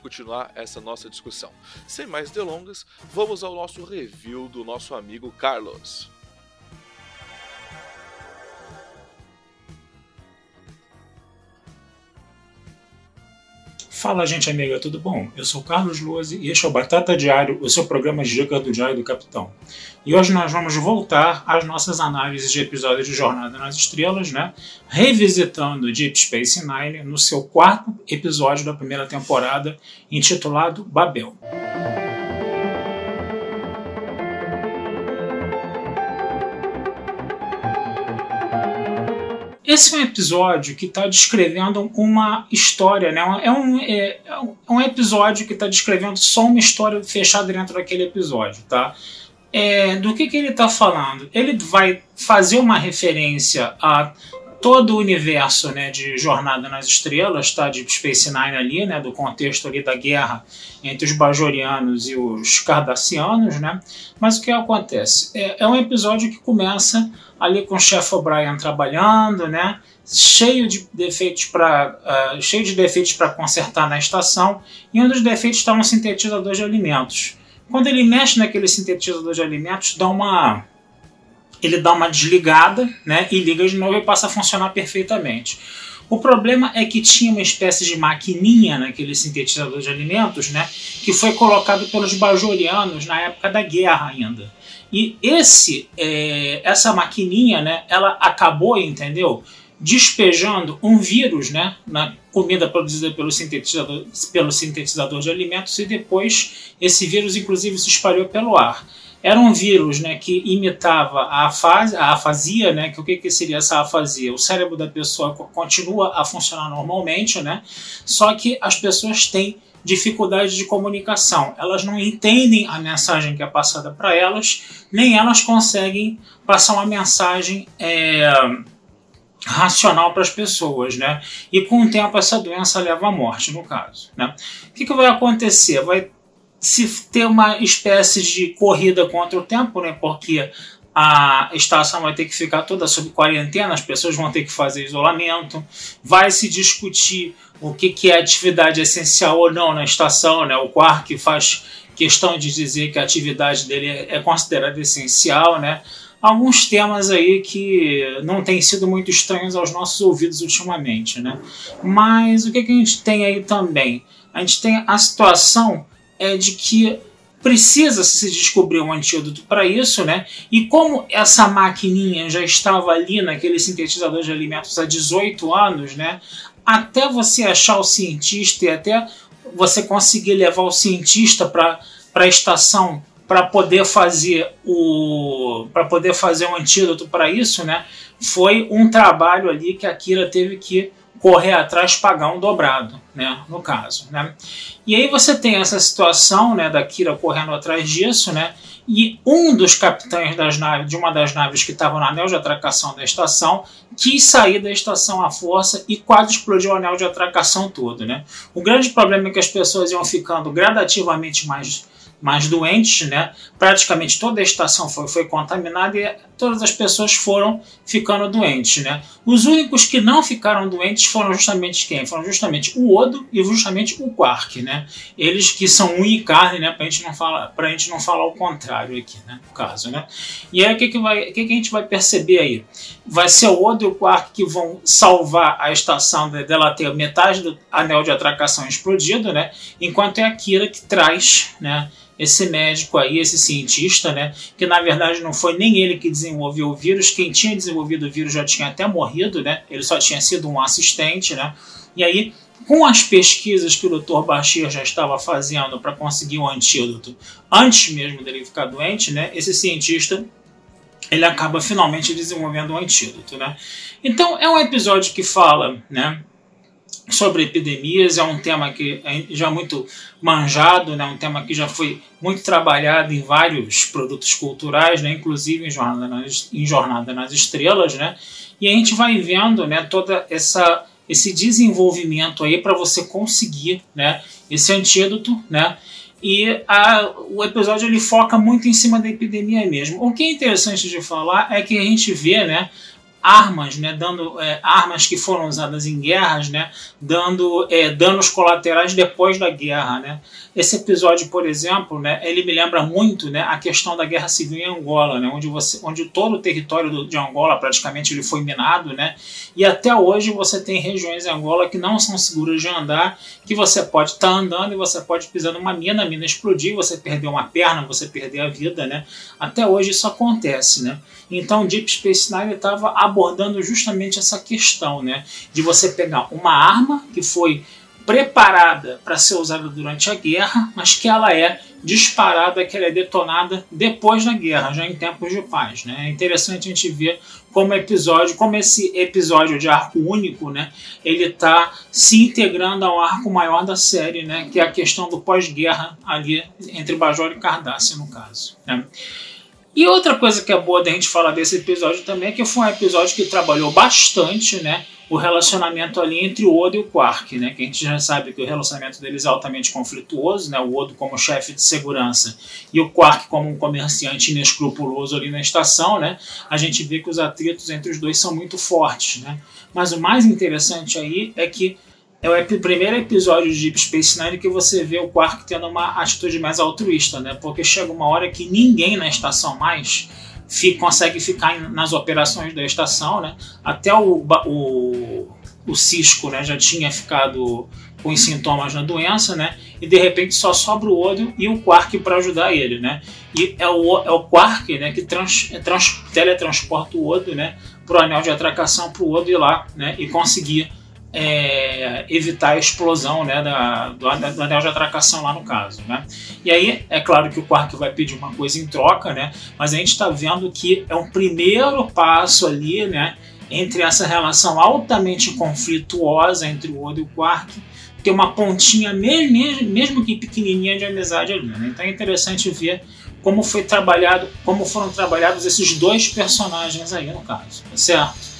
continuar essa nossa discussão. Sem mais delongas, vamos ao nosso review do nosso amigo Carlos. Fala, gente amiga, tudo bom? Eu sou Carlos Luzi e este é o Batata Diário, o seu programa de dicas do Diário do Capitão. E hoje nós vamos voltar às nossas análises de episódios de Jornada nas Estrelas, né? Revisitando Deep Space Nine no seu quarto episódio da primeira temporada, intitulado Babel. Esse é um episódio que está descrevendo uma história, né? É um, é, é um episódio que está descrevendo só uma história fechada dentro daquele episódio, tá? É, do que, que ele está falando? Ele vai fazer uma referência a todo o universo né, de Jornada nas Estrelas, tá? de Space Nine ali, né, do contexto ali da guerra entre os Bajorianos e os Cardassianos, né? Mas o que acontece? É, é um episódio que começa ali com o chefe O'Brien trabalhando, né? cheio de defeitos para uh, cheio de defeitos para consertar na estação e um dos defeitos está um sintetizador de alimentos. Quando ele mexe naquele sintetizador de alimentos, dá uma ele dá uma desligada, né, e liga de novo e passa a funcionar perfeitamente. O problema é que tinha uma espécie de maquininha naquele sintetizador de alimentos, né, que foi colocado pelos bajorianos na época da guerra ainda. E esse, é, essa maquininha, né, ela acabou, entendeu? Despejando um vírus, né, na comida produzida pelo sintetizador, pelo sintetizador de alimentos e depois esse vírus, inclusive, se espalhou pelo ar. Era um vírus, né, que imitava a, afase, a afasia, né, que o que, que seria essa afasia? O cérebro da pessoa continua a funcionar normalmente, né, só que as pessoas têm dificuldade de comunicação. Elas não entendem a mensagem que é passada para elas, nem elas conseguem passar uma mensagem é, racional para as pessoas, né? E com o tempo essa doença leva à morte, no caso, né? O que, que vai acontecer? Vai se ter uma espécie de corrida contra o tempo, né? Porque a estação vai ter que ficar toda sob quarentena, as pessoas vão ter que fazer isolamento, vai se discutir o que, que é atividade essencial ou não na estação, né? O Quark faz questão de dizer que a atividade dele é considerada essencial, né? Alguns temas aí que não têm sido muito estranhos aos nossos ouvidos ultimamente, né? Mas o que, que a gente tem aí também? A gente tem a situação é de que precisa se descobrir um antídoto para isso, né? E como essa maquininha já estava ali naquele sintetizador de alimentos há 18 anos, né? Até você achar o cientista e até você conseguir levar o cientista para a estação para poder fazer o para poder fazer um antídoto para isso, né? Foi um trabalho ali que a Kira teve que correr atrás pagar um dobrado, né, no caso, né? E aí você tem essa situação, né, da Kira correndo atrás disso, né? E um dos capitães das naves, de uma das naves que estavam no anel de atracação da estação, quis sair da estação à força e quase explodiu o anel de atracação todo, né? O grande problema é que as pessoas iam ficando gradativamente mais mais doentes, né? Praticamente toda a estação foi, foi contaminada e todas as pessoas foram ficando doentes, né? Os únicos que não ficaram doentes foram justamente quem? Foram justamente o Odo e justamente o Quark, né? Eles que são unha e carne, né? Pra gente não falar, pra gente não falar o contrário aqui, né? No caso, né? E aí o que que vai, o que que a gente vai perceber aí? Vai ser o Odo e o Quark que vão salvar a estação dela ter metade do anel de atracação explodido, né? Enquanto é a Kira que traz, né? Esse médico aí, esse cientista, né, que na verdade não foi nem ele que desenvolveu o vírus, quem tinha desenvolvido o vírus já tinha até morrido, né, ele só tinha sido um assistente, né, e aí com as pesquisas que o Dr. Bashir já estava fazendo para conseguir um antídoto antes mesmo dele ficar doente, né, esse cientista ele acaba finalmente desenvolvendo um antídoto, né? Então é um episódio que fala, né, sobre epidemias, é um tema que é já muito manjado, né, um tema que já foi muito trabalhado em vários produtos culturais, né, inclusive em Jornada nas, em Jornada nas Estrelas, né, e a gente vai vendo, né, toda essa esse desenvolvimento aí para você conseguir, né, esse antídoto, né, e a, o episódio ele foca muito em cima da epidemia mesmo. O que é interessante de falar é que a gente vê, né, armas, né, dando é, armas que foram usadas em guerras, né, dando é, danos colaterais depois da guerra, né. Esse episódio, por exemplo, né, ele me lembra muito, né, a questão da guerra civil em Angola, né, onde você, onde todo o território do, de Angola praticamente ele foi minado, né, e até hoje você tem regiões em Angola que não são seguras de andar, que você pode estar tá andando e você pode pisar numa mina, a mina explodir, você perder uma perna, você perder a vida, né. Até hoje isso acontece, né. Então, Deep Space Nine estava abordando justamente essa questão, né, de você pegar uma arma que foi preparada para ser usada durante a guerra, mas que ela é disparada, que ela é detonada depois da guerra, já em tempos de paz. Né? É interessante a gente ver como episódio, como esse episódio de arco único, né, ele está se integrando ao arco maior da série, né, que é a questão do pós-guerra ali entre Bajor e Cardácia, no caso. Né? E outra coisa que é boa da gente falar desse episódio também é que foi um episódio que trabalhou bastante, né? O relacionamento ali entre o Odo e o Quark, né? Que a gente já sabe que o relacionamento deles é altamente conflituoso, né? O Odo como chefe de segurança e o Quark como um comerciante inescrupuloso ali na estação, né? A gente vê que os atritos entre os dois são muito fortes, né? Mas o mais interessante aí é que é o primeiro episódio de Deep Space Nine que você vê o Quark tendo uma atitude mais altruísta, né? Porque chega uma hora que ninguém na estação mais fica, consegue ficar nas operações da estação, né? Até o, o, o Cisco né, já tinha ficado com os sintomas da doença, né? E de repente só sobra o Odo e o Quark para ajudar ele, né? E é o, é o Quark né, que trans, trans, teletransporta o Odo, né? Pro anel de atracação para o Odo ir lá, né? E conseguir é, evitar a explosão né, da, do, do, anel de atracação lá no caso. Né? E aí, é claro que o Quark vai pedir uma coisa em troca, né, mas a gente está vendo que é um primeiro passo ali né, entre essa relação altamente conflituosa entre o Odo e o Quark, ter uma pontinha, mesmo, mesmo que pequenininha, de amizade ali. Né? Então é interessante ver como foi trabalhado, como foram trabalhados esses dois personagens aí no caso, tá certo?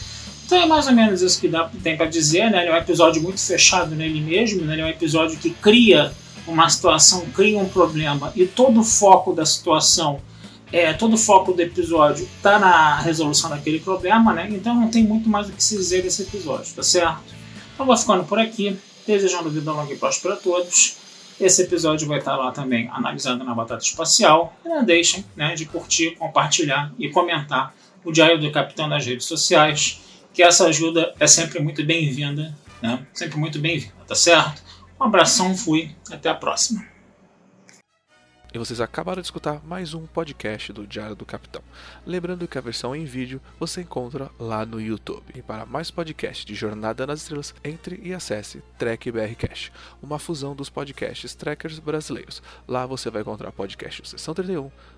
Então é mais ou menos isso que dá, tem para dizer, né? Ele é um episódio muito fechado nele mesmo, né? Ele é um episódio que cria uma situação, cria um problema e todo o foco da situação, é, todo o foco do episódio está na resolução daquele problema, né? Então não tem muito mais o que se dizer desse episódio, tá certo? Então vou ficando por aqui, desejando vida longa e próspera a todos. Esse episódio vai estar lá também analisado na Batata Espacial. E não deixem né, de curtir, compartilhar e comentar o Diário do Capitão nas redes sociais que essa ajuda é sempre muito bem-vinda, né? Sempre muito bem-vinda, tá certo? Um abração, fui, até a próxima. E vocês acabaram de escutar mais um podcast do Diário do Capitão. Lembrando que a versão em vídeo você encontra lá no YouTube. E para mais podcasts de Jornada nas Estrelas, entre e acesse Trek BR Cash, uma fusão dos podcasts trekkers brasileiros. Lá você vai encontrar podcast Sessão 31,